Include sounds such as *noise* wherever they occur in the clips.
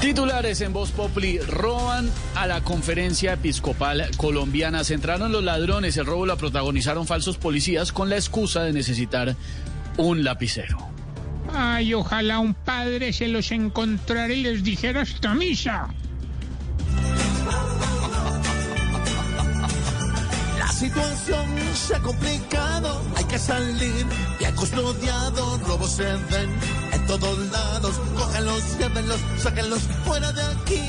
Titulares en Voz Populi roban a la conferencia episcopal colombiana. Se entraron los ladrones, el robo lo protagonizaron falsos policías con la excusa de necesitar un lapicero. Ay, ojalá un padre se los encontrara y les dijera esta misa. La situación se ha complicado, hay que salir bien custodiado, robos se todos lados, cógenlos, llévenlos, sáquenlos fuera de aquí.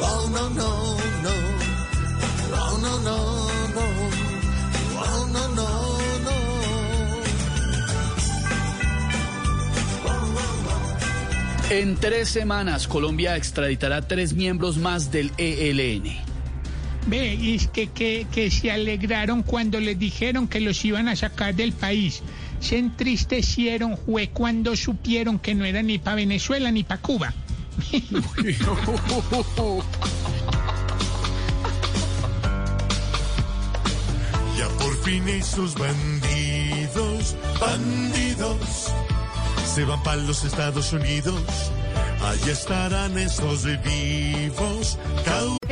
Oh no, no, no, oh no, no, no, oh no, no. En tres semanas, Colombia extraditará tres miembros más del ELN. Ve, y es que, que, que se alegraron cuando les dijeron que los iban a sacar del país. Se entristecieron fue cuando supieron que no era ni para Venezuela ni para Cuba. *laughs* Ya por fin esos bandidos, bandidos, se van para los Estados Unidos. Allí estarán esos vivos.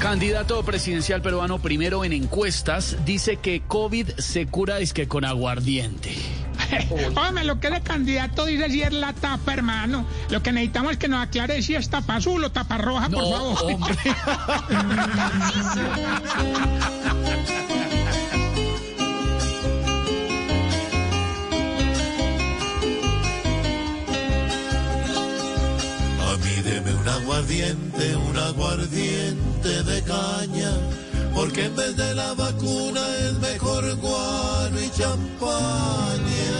Candidato presidencial peruano primero en encuestas dice que COVID se cura es que con aguardiente. *laughs* Hombre, lo que de candidato dice si es la tapa, hermano. Lo que necesitamos es que nos aclare si es tapa azul o tapa roja, por favor. hombre. *laughs* aguardiente, un aguardiente de caña, porque en vez de la vacuna es mejor guano y champaña.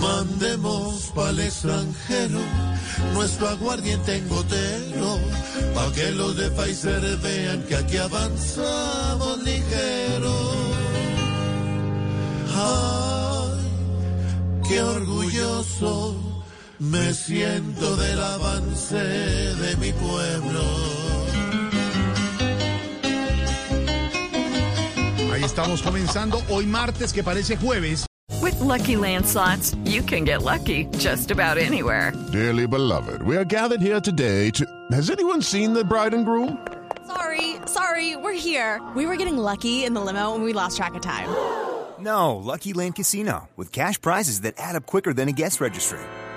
Mandemos pa'l extranjero nuestro aguardiente en gotero, pa' que los de Pfizer vean que aquí avanzamos ligero. Me siento del avance de mi pueblo. Ahí estamos comenzando hoy martes que parece jueves. With Lucky Land slots, you can get lucky just about anywhere. Dearly beloved, we are gathered here today to. Has anyone seen the bride and groom? Sorry, sorry, we're here. We were getting lucky in the limo and we lost track of time. No, Lucky Land Casino, with cash prizes that add up quicker than a guest registry.